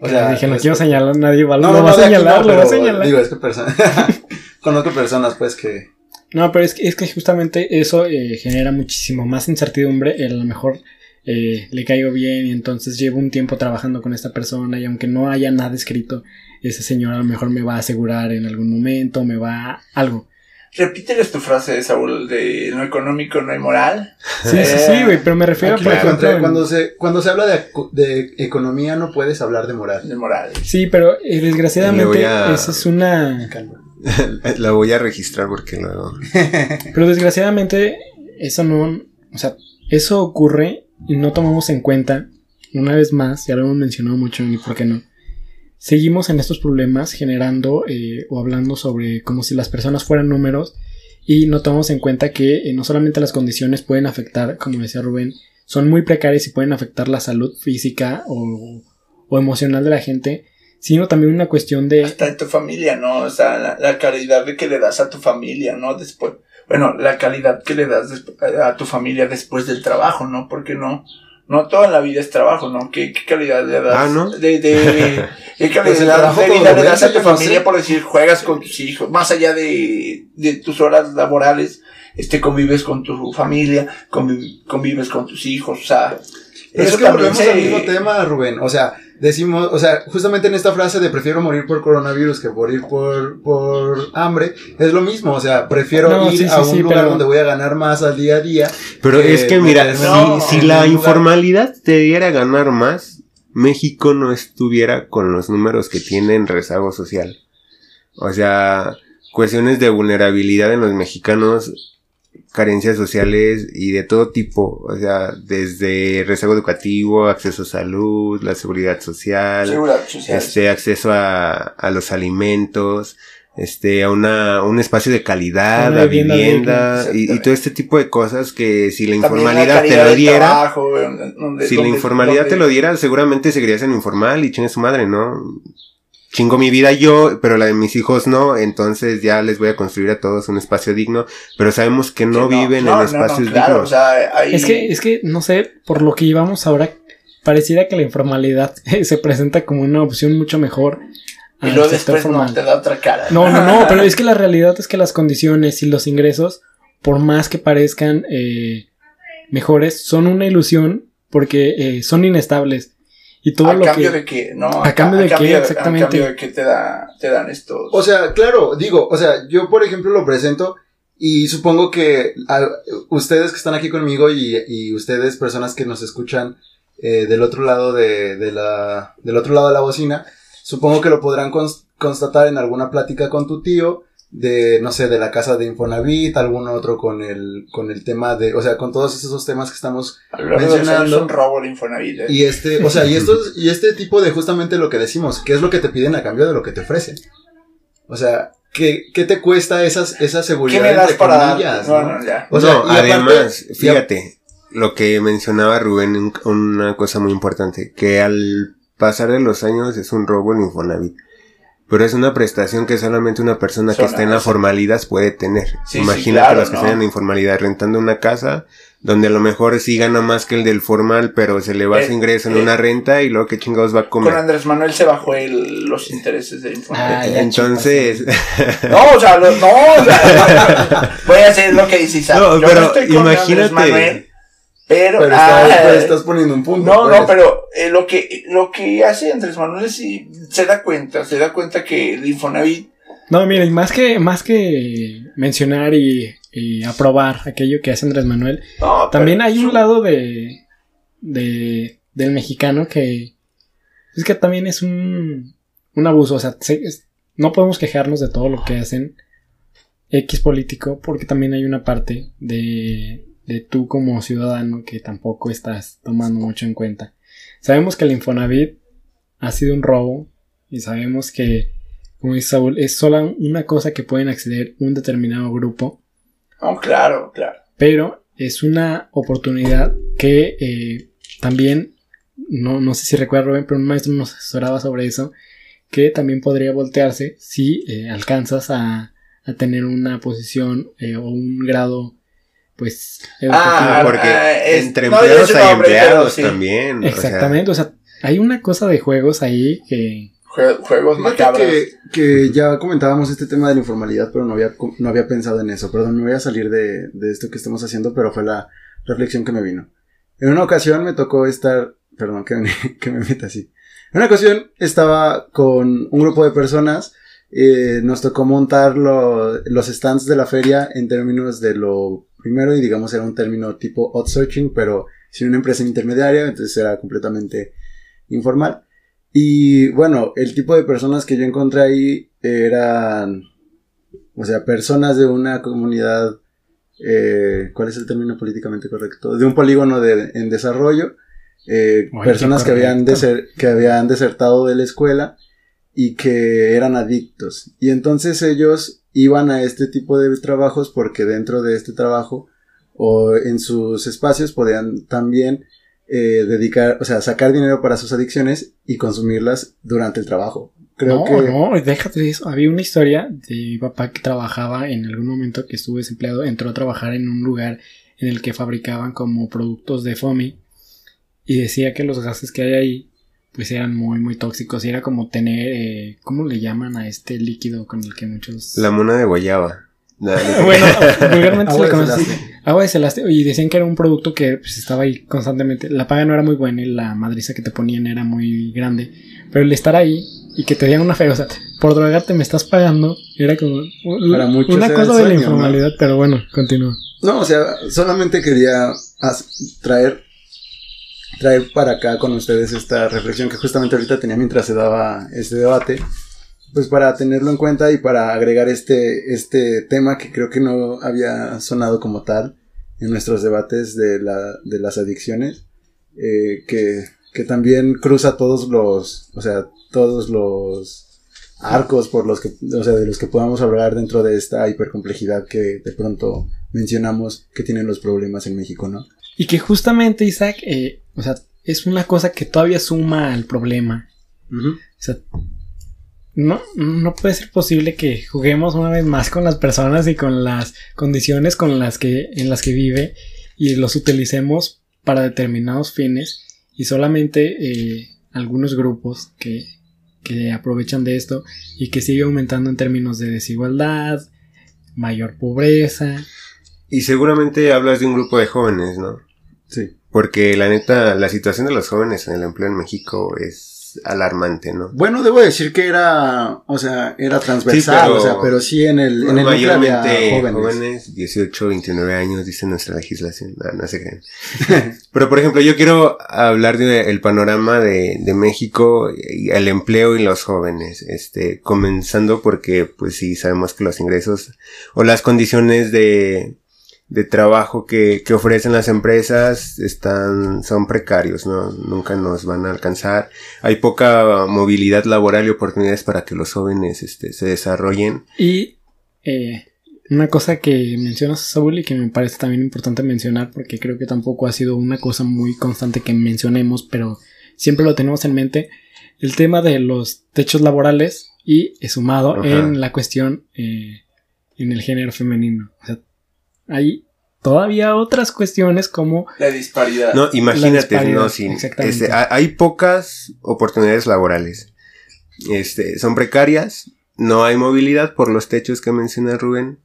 O sea, dije, no quiero señalar a nadie, no, no, no va a señalar, lo va a señalar. Digo, es que personas, conozco personas, pues, que... No, pero es que, es que justamente eso eh, genera muchísimo más incertidumbre, a lo mejor eh, le caigo bien y entonces llevo un tiempo trabajando con esta persona y aunque no haya nada escrito, ese señor a lo mejor me va a asegurar en algún momento, me va algo. Repíteles tu frase, Saúl, de no económico, no hay moral. Sí, sí, sí, güey, pero me refiero, por ejemplo, cuando, se, cuando se habla de, de, economía no puedes hablar de moral. De moral. Sí, pero eh, desgraciadamente esa es una... La voy a registrar porque luego... pero desgraciadamente eso no... O sea, eso ocurre no tomamos en cuenta, una vez más, ya lo hemos mencionado mucho y por qué no, seguimos en estos problemas generando eh, o hablando sobre como si las personas fueran números y no tomamos en cuenta que eh, no solamente las condiciones pueden afectar, como decía Rubén, son muy precarias y pueden afectar la salud física o, o emocional de la gente, sino también una cuestión de... Hasta de tu familia, ¿no? O sea, la, la calidad de que le das a tu familia, ¿no? Después bueno, la calidad que le das a tu familia después del trabajo, ¿no? Porque no, no toda la vida es trabajo, ¿no? ¿Qué, qué calidad le das? Ah, ¿no? De, de, ¿Qué calidad de vida le das a tu familia por decir, juegas con tus hijos, más allá de, de tus horas laborales, este, convives con tu familia, convives con tus hijos, o sea, pero es que volvemos al mismo tema, Rubén. O sea, decimos, o sea, justamente en esta frase de prefiero morir por coronavirus que morir por, por hambre, es lo mismo. O sea, prefiero ir a un lugar donde voy a ganar más al día a día. Pero es que mira, si, si la informalidad te diera ganar más, México no estuviera con los números que tiene en rezago social. O sea, cuestiones de vulnerabilidad en los mexicanos carencias sociales y de todo tipo, o sea, desde rezago educativo, acceso a salud, la seguridad social, este acceso a, a, los alimentos, este a una un espacio de calidad, a vivienda, y, todo este tipo de cosas que si la informalidad te lo diera, si la informalidad te lo diera, seguramente seguirías en informal y chingue su madre, ¿no? Chingo mi vida yo, pero la de mis hijos no, entonces ya les voy a construir a todos un espacio digno, pero sabemos que no, viven en espacios dignos. Es que, es que, no sé, por lo que llevamos ahora, pareciera que la informalidad se presenta como una opción mucho mejor. Y luego después no, te da otra cara. No, no, no, pero es que la realidad es que las condiciones y los ingresos, por más que parezcan eh, mejores, son una ilusión porque eh, son inestables. Y todo a cambio de que, no, a, cambio de que, exactamente. A cambio de que te, da, te dan estos. O sea, claro, digo, o sea, yo por ejemplo lo presento y supongo que ustedes que están aquí conmigo y, y ustedes, personas que nos escuchan eh, del otro lado de, de, la, del otro lado de la bocina, supongo que lo podrán constatar en alguna plática con tu tío de, no sé, de la casa de Infonavit, algún otro con el, con el tema de, o sea, con todos esos temas que estamos mencionando. Es un robo de Infonavit. ¿eh? Y este, o sea, y estos, y este tipo de justamente lo que decimos, ¿qué es lo que te piden a cambio de lo que te ofrecen? O sea, ¿qué, qué te cuesta esas, esa seguridad ¿Qué me das para ¿no? no, ya. O sea, y además, fíjate, lo que mencionaba Rubén, una cosa muy importante, que al pasar de los años es un robo el Infonavit. Pero es una prestación que solamente una persona que está en la formalidad puede tener. Imagínate los que están en la informalidad rentando una casa donde a lo mejor sí gana más que el del formal, pero se le va su eh, ingreso en eh. una renta y luego qué chingados va a comer. Con Andrés Manuel se bajó el, los intereses de informal. Ah, Entonces. no, o sea, no, o sea, voy a hacer lo que dice Isaac. No, pero no estoy con imagínate. Pero, pero ah, estás poniendo un punto. No, no, pues. pero eh, lo que lo que hace Andrés Manuel es si se da cuenta, se da cuenta que el Infonavit. No, miren, más que, más que mencionar y, aprobar aquello que hace Andrés Manuel, también hay un lado de, de del mexicano que es que también es un, un abuso, o sea, no podemos quejarnos de todo lo que hacen X político porque también hay una parte de de tú como ciudadano que tampoco estás tomando mucho en cuenta. Sabemos que el Infonavit ha sido un robo y sabemos que, como dice Saúl, es solo una cosa que pueden acceder un determinado grupo. Oh, claro, claro. Pero es una oportunidad que eh, también, no, no sé si recuerda Rubén, pero un maestro nos asesoraba sobre eso, que también podría voltearse si eh, alcanzas a, a, tener una posición eh, o un grado pues ah, porque ah, entre empleados hay empleados también. Exactamente, o sea, hay una cosa de juegos ahí que juegos macabros. Que, que ya comentábamos este tema de la informalidad, pero no había, no había pensado en eso. Perdón, me voy a salir de, de esto que estamos haciendo, pero fue la reflexión que me vino. En una ocasión me tocó estar, perdón, que me, que me meta así. En una ocasión estaba con un grupo de personas, eh, nos tocó montar los stands de la feria en términos de lo primero y digamos era un término tipo outsourcing, pero sin una empresa intermediaria, entonces era completamente informal. Y bueno, el tipo de personas que yo encontré ahí eran, o sea, personas de una comunidad, eh, ¿cuál es el término políticamente correcto? De un polígono de, en desarrollo, eh, personas que habían, que habían desertado de la escuela y que eran adictos. Y entonces ellos iban a este tipo de trabajos porque dentro de este trabajo o en sus espacios podían también eh, dedicar, o sea, sacar dinero para sus adicciones y consumirlas durante el trabajo. Creo no, que... no, déjate eso. Había una historia de mi papá que trabajaba en algún momento que estuvo desempleado, entró a trabajar en un lugar en el que fabricaban como productos de FOMI y decía que los gases que hay ahí pues eran muy muy tóxicos y era como tener eh, ¿cómo le llaman a este líquido con el que muchos La mona de guayaba. bueno, vulgarmente se le conoce agua de celaste. Y decían que era un producto que pues, estaba ahí constantemente. La paga no era muy buena y la madriza que te ponían era muy grande. Pero el estar ahí y que te dieran una fe, o sea, por drogarte me estás pagando, era como una cosa de la informalidad, pero bueno, continúa. No, o sea, solamente quería traer traer para acá con ustedes esta reflexión que justamente ahorita tenía mientras se daba este debate pues para tenerlo en cuenta y para agregar este, este tema que creo que no había sonado como tal en nuestros debates de, la, de las adicciones, eh, que, que también cruza todos los, o sea, todos los arcos por los que, o sea, de los que podamos hablar dentro de esta hipercomplejidad que de pronto mencionamos que tienen los problemas en México, ¿no? Y que justamente, Isaac, eh, o sea, es una cosa que todavía suma al problema. O sea, no, no puede ser posible que juguemos una vez más con las personas y con las condiciones con las que, en las que vive y los utilicemos para determinados fines y solamente eh, algunos grupos que, que aprovechan de esto y que sigue aumentando en términos de desigualdad, mayor pobreza. Y seguramente hablas de un grupo de jóvenes, ¿no? Sí. Porque la neta, la situación de los jóvenes en el empleo en México es alarmante, ¿no? Bueno, debo decir que era, o sea, era transversal, pero, o sea, pero sí en el, en el mayormente jóvenes. jóvenes. 18, 29 años, dice nuestra legislación, no, no sé qué. pero, por ejemplo, yo quiero hablar del el panorama de, de México, y el empleo y los jóvenes, este, comenzando porque, pues sí, sabemos que los ingresos o las condiciones de, de trabajo que, que, ofrecen las empresas están, son precarios, ¿no? Nunca nos van a alcanzar. Hay poca movilidad laboral y oportunidades para que los jóvenes este, se desarrollen. Y eh, una cosa que mencionas, Saúl, y que me parece también importante mencionar, porque creo que tampoco ha sido una cosa muy constante que mencionemos, pero siempre lo tenemos en mente, el tema de los techos laborales y sumado en la cuestión eh, en el género femenino. O sea, hay todavía otras cuestiones como la disparidad. No, imagínate, no, sin, este, hay pocas oportunidades laborales. Este, son precarias, no hay movilidad por los techos que menciona Rubén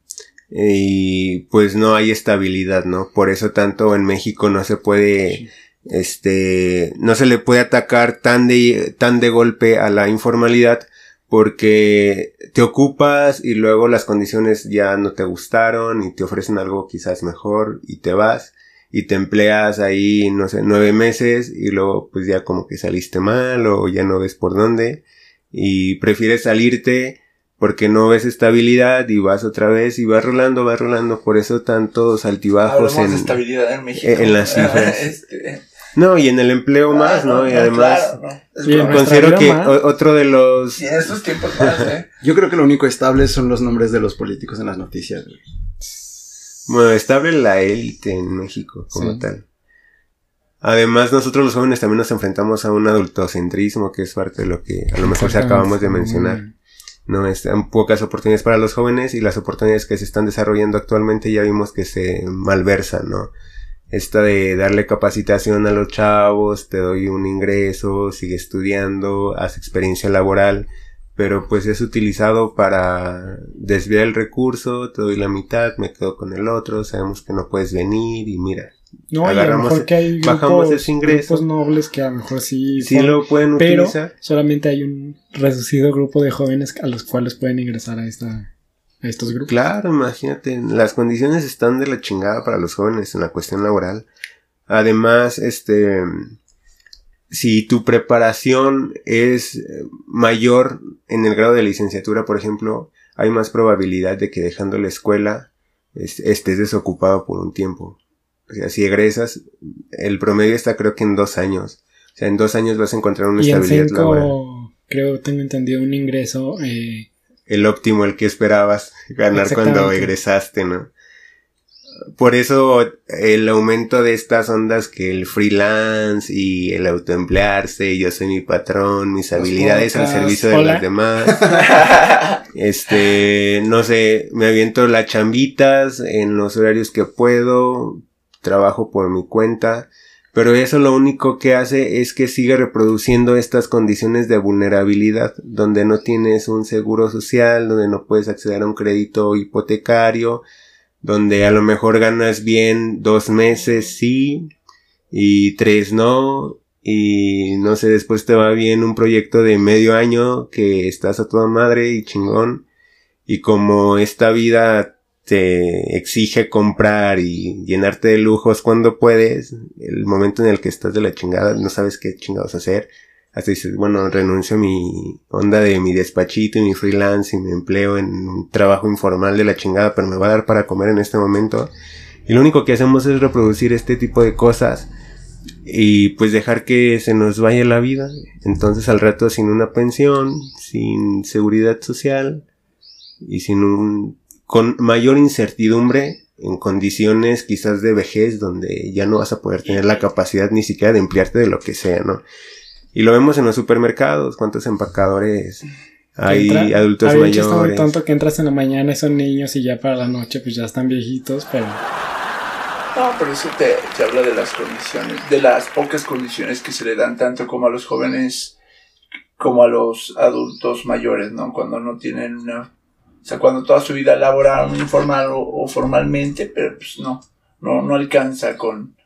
y pues no hay estabilidad, ¿no? Por eso tanto en México no se puede este no se le puede atacar tan de tan de golpe a la informalidad porque te ocupas y luego las condiciones ya no te gustaron y te ofrecen algo quizás mejor y te vas y te empleas ahí, no sé, nueve meses y luego pues ya como que saliste mal o ya no ves por dónde y prefieres salirte porque no ves estabilidad y vas otra vez y vas rolando, vas rolando, por eso tantos altibajos en, estabilidad en, México. en las cifras. Este, No, y en el empleo más, ¿no? Y además, considero que otro de los... Y en estos tiempos más, ¿eh? Yo creo que lo único estable son los nombres de los políticos en las noticias, Bueno, estable la élite en México, como tal. Además, nosotros los jóvenes también nos enfrentamos a un adultocentrismo, que es parte de lo que a lo mejor se acabamos de mencionar. No están pocas oportunidades para los jóvenes y las oportunidades que se están desarrollando actualmente ya vimos que se malversan, ¿no? Esta de darle capacitación a los chavos, te doy un ingreso, sigue estudiando, haz experiencia laboral, pero pues es utilizado para desviar el recurso, te doy la mitad, me quedo con el otro, sabemos que no puedes venir y mira, no, agarramos, a lo mejor que hay bajamos ese ingreso. nobles que a lo mejor sí, sí lo pueden pero solamente hay un reducido grupo de jóvenes a los cuales pueden ingresar a esta a estos grupos. Claro, imagínate, las condiciones están de la chingada para los jóvenes en la cuestión laboral. Además, este si tu preparación es mayor en el grado de licenciatura, por ejemplo, hay más probabilidad de que dejando la escuela estés desocupado por un tiempo. O sea, si egresas, el promedio está creo que en dos años. O sea, en dos años vas a encontrar una estabilidad laboral. Creo, tengo entendido, un ingreso. Eh... El óptimo, el que esperabas ganar cuando egresaste, ¿no? Por eso el aumento de estas ondas que el freelance y el autoemplearse, yo soy mi patrón, mis habilidades al servicio de los demás. este, no sé, me aviento las chambitas en los horarios que puedo, trabajo por mi cuenta, pero eso lo único que hace es que sigue reproduciendo estas condiciones de vulnerabilidad, donde no tienes un seguro social, donde no puedes acceder a un crédito hipotecario, donde a lo mejor ganas bien dos meses sí y tres no, y no sé, después te va bien un proyecto de medio año que estás a toda madre y chingón, y como esta vida te exige comprar y llenarte de lujos cuando puedes, el momento en el que estás de la chingada, no sabes qué chingados hacer, hasta dices, bueno, renuncio a mi onda de mi despachito y mi freelance y mi empleo en un trabajo informal de la chingada, pero me va a dar para comer en este momento. Y lo único que hacemos es reproducir este tipo de cosas y pues dejar que se nos vaya la vida. Entonces al rato sin una pensión, sin seguridad social y sin un con mayor incertidumbre en condiciones quizás de vejez donde ya no vas a poder tener la capacidad ni siquiera de emplearte de lo que sea, ¿no? Y lo vemos en los supermercados, cuántos empacadores hay adultos mayores. tanto que entras en la mañana y son niños y ya para la noche pues ya están viejitos, pero... No, pero eso te, te habla de las condiciones, de las pocas condiciones que se le dan tanto como a los jóvenes como a los adultos mayores, ¿no? Cuando no tienen una o sea, cuando toda su vida laboraron informal o, formalmente, pero pues no, no, no alcanza con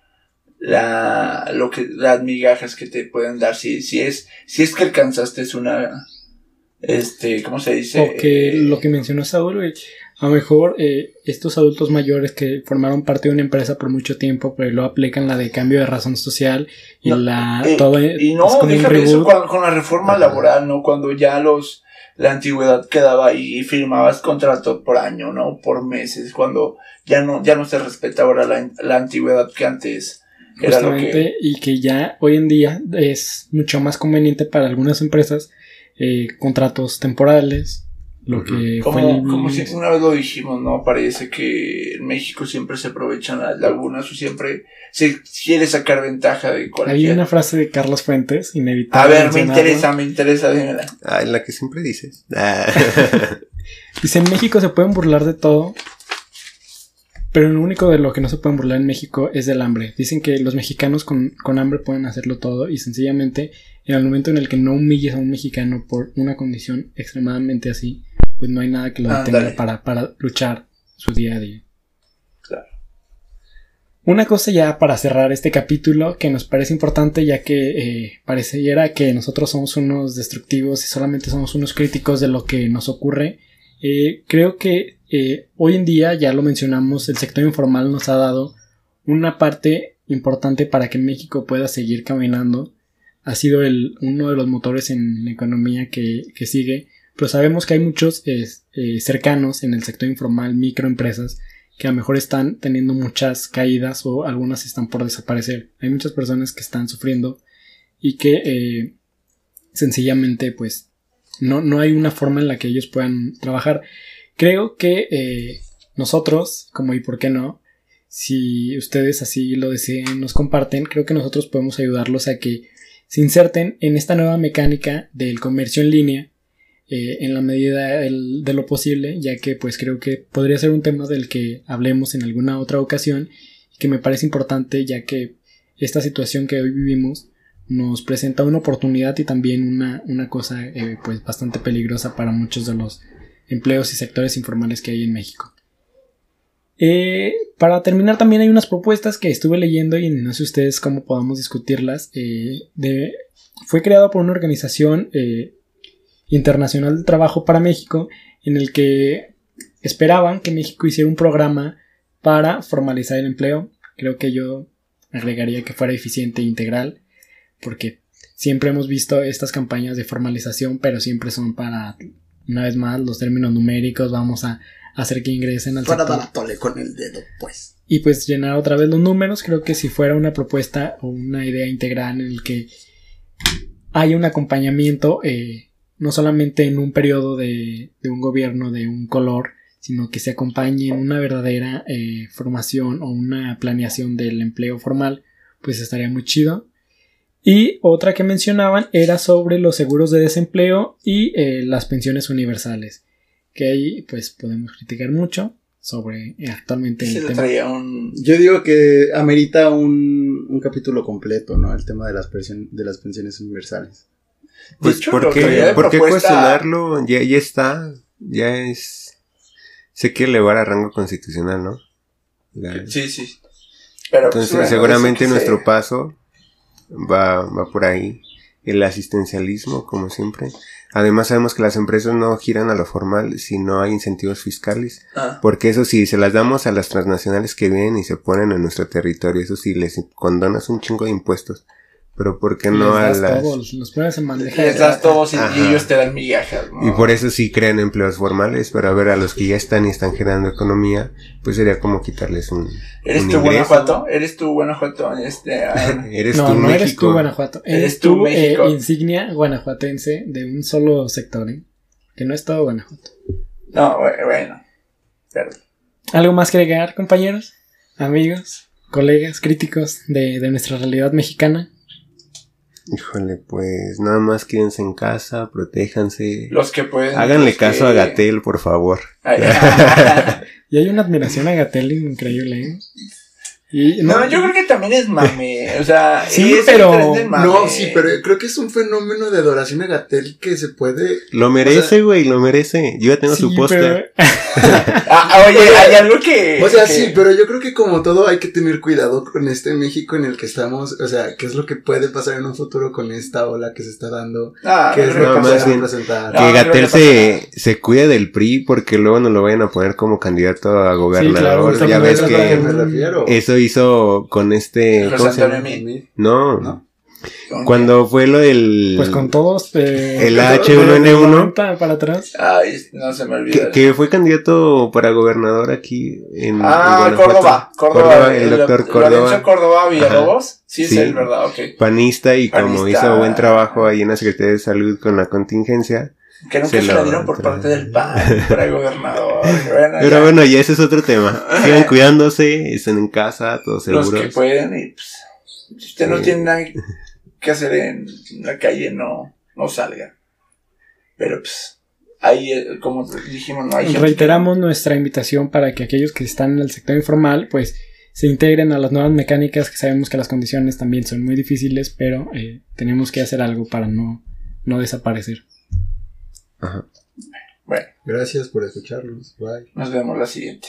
la, lo que, las migajas que te pueden dar. Si, si es, si es que alcanzaste es una, este, ¿cómo se dice? O que lo que mencionó Saúl, a lo mejor eh, estos adultos mayores que formaron parte de una empresa por mucho tiempo, pero lo aplican la de cambio de razón social y la eh, todo y no, déjame eso con, con, la reforma laboral, ¿no? Cuando ya los la antigüedad quedaba ahí y firmabas contrato por año, ¿no? Por meses, cuando ya no, ya no se respeta ahora la, la antigüedad que antes era que... Y que ya hoy en día es mucho más conveniente para algunas empresas eh, contratos temporales, lo que como, como si una vez lo dijimos, ¿no? Parece que en México siempre se aprovechan las lagunas o siempre se quiere sacar ventaja de cualquier. Hay una frase de Carlos Fuentes, inevitable. A ver, me interesa, me interesa, dímela. Ah, en la que siempre dices. Ah. Dice, en México se pueden burlar de todo, pero lo único de lo que no se pueden burlar en México es del hambre. Dicen que los mexicanos con, con hambre pueden hacerlo todo y sencillamente en el momento en el que no humilles a un mexicano por una condición extremadamente así, pues no hay nada que lo detenga para, para luchar su día a día. Claro. Una cosa ya para cerrar este capítulo que nos parece importante ya que eh, pareciera que nosotros somos unos destructivos y solamente somos unos críticos de lo que nos ocurre. Eh, creo que eh, hoy en día, ya lo mencionamos, el sector informal nos ha dado una parte importante para que México pueda seguir caminando. Ha sido el, uno de los motores en la economía que, que sigue pero sabemos que hay muchos eh, cercanos en el sector informal, microempresas, que a lo mejor están teniendo muchas caídas o algunas están por desaparecer. Hay muchas personas que están sufriendo y que eh, sencillamente pues no, no, hay una forma en la que ellos puedan trabajar. Creo que eh, nosotros, como y por qué no, si ustedes así lo desean, nos comparten, creo que nosotros podemos ayudarlos a que se inserten en esta nueva mecánica del comercio en línea eh, en la medida de lo posible, ya que pues creo que podría ser un tema del que hablemos en alguna otra ocasión que me parece importante ya que esta situación que hoy vivimos nos presenta una oportunidad y también una, una cosa eh, pues bastante peligrosa para muchos de los empleos y sectores informales que hay en México. Eh, para terminar también hay unas propuestas que estuve leyendo y no sé ustedes cómo podamos discutirlas. fue creado por una organización Internacional del Trabajo para México, en el que esperaban que México hiciera un programa para formalizar el empleo. Creo que yo agregaría que fuera eficiente e integral, porque siempre hemos visto estas campañas de formalización, pero siempre son para, una vez más, los términos numéricos, vamos a hacer que ingresen al para sector. con el dedo, pues. Y pues llenar otra vez los números, creo que si fuera una propuesta o una idea integral en el que hay un acompañamiento eh, no solamente en un periodo de, un gobierno de un color, sino que se acompañe en una verdadera eh, formación o una planeación del empleo formal, pues estaría muy chido. Y otra que mencionaban era sobre los seguros de desempleo y eh, las pensiones universales, que ahí pues podemos criticar mucho sobre eh, actualmente el tema. Yo digo que amerita un, un, capítulo completo, ¿no? El tema de las, de las pensiones universales. Pues, ¿por qué, ¿por qué cuestionarlo? Ya, ya está, ya es... Se quiere elevar a rango constitucional, ¿no? Sí, sí. Pero, pues, Entonces, seguramente nuestro paso va, va por ahí. El asistencialismo, como siempre. Además sabemos que las empresas no giran a lo formal si no hay incentivos fiscales. Ah. Porque eso sí, se las damos a las transnacionales que vienen y se ponen en nuestro territorio. Eso sí, les condonas un chingo de impuestos. Pero ¿por qué no a las... Todos, los pones en bandeja. Les das todos y, ellos te dan migajas. Y por eso sí crean empleos formales, pero a ver, a los que ya están y están generando economía, pues sería como quitarles un ¿Eres tu Guanajuato? ¿Eres tu Guanajuato? Este, ¿Eres no, tu no México? eres tu Guanajuato. Eres, tu, eh, insignia guanajuatense de un solo sector, ¿eh? Que no es todo Guanajuato. No, bueno. Perdón. ¿Algo más que agregar, compañeros? Amigos, colegas, críticos de, de nuestra realidad mexicana. Híjole, pues nada más quédense en casa, protéjanse. Los que pueden. Háganle caso a Gatel, por favor. y hay una admiración a Gatel increíble, ¿eh? no, yo creo que también es mame. O sea, sí, pero. No, sí, pero creo que es un fenómeno de adoración a Gatel que se puede. Lo merece, güey, lo merece. Yo ya tengo su póster. ah, oye, hay algo que. O sea, sí, pero yo creo que como todo hay que tener cuidado con este México en el que estamos. O sea, qué es lo que puede pasar en un futuro con esta ola que se está dando. Ah, qué es lo que puede representar. Que Gatel se, se cuide del PRI porque luego no lo vayan a poner como candidato a gobernador. ya ves que. Me refiero. Eso hizo con este. No. ¿No? Cuando fue lo del. Pues con todos. Eh, el H1N1. Para atrás. Ay, no se me olvida. Que, fue candidato para gobernador aquí en. Ah, Córdoba. Córdoba. el, doctor Córdoba. Córdoba Villalobos. Sí, sí, es él, ¿verdad? Ok. Panista y como hizo buen trabajo ahí en la Secretaría de Salud con la contingencia que nunca se, la dieron por parte del PAN para gobernador. Pero bueno, ya ese es otro tema. Sigan cuidándose, estén en casa, todos seguros. Los que pueden y pues, si usted no tiene nada que hacer en la calle, no, no salga. Pero pues, ahí, eh, como dijimos, no hay Reiteramos nuestra invitación para que aquellos que están en el sector informal, pues, se integren a las nuevas mecánicas, que sabemos que las condiciones también son muy difíciles, pero eh, tenemos que hacer algo para no, no desaparecer. Bueno. Gracias por escucharnos. Bye. Nos vemos la siguiente.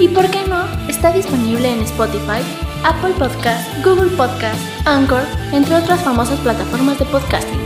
¿Y por qué no? Está disponible en Spotify, Apple Podcast, Google Podcast, Anchor, entre otras famosas plataformas de podcasting.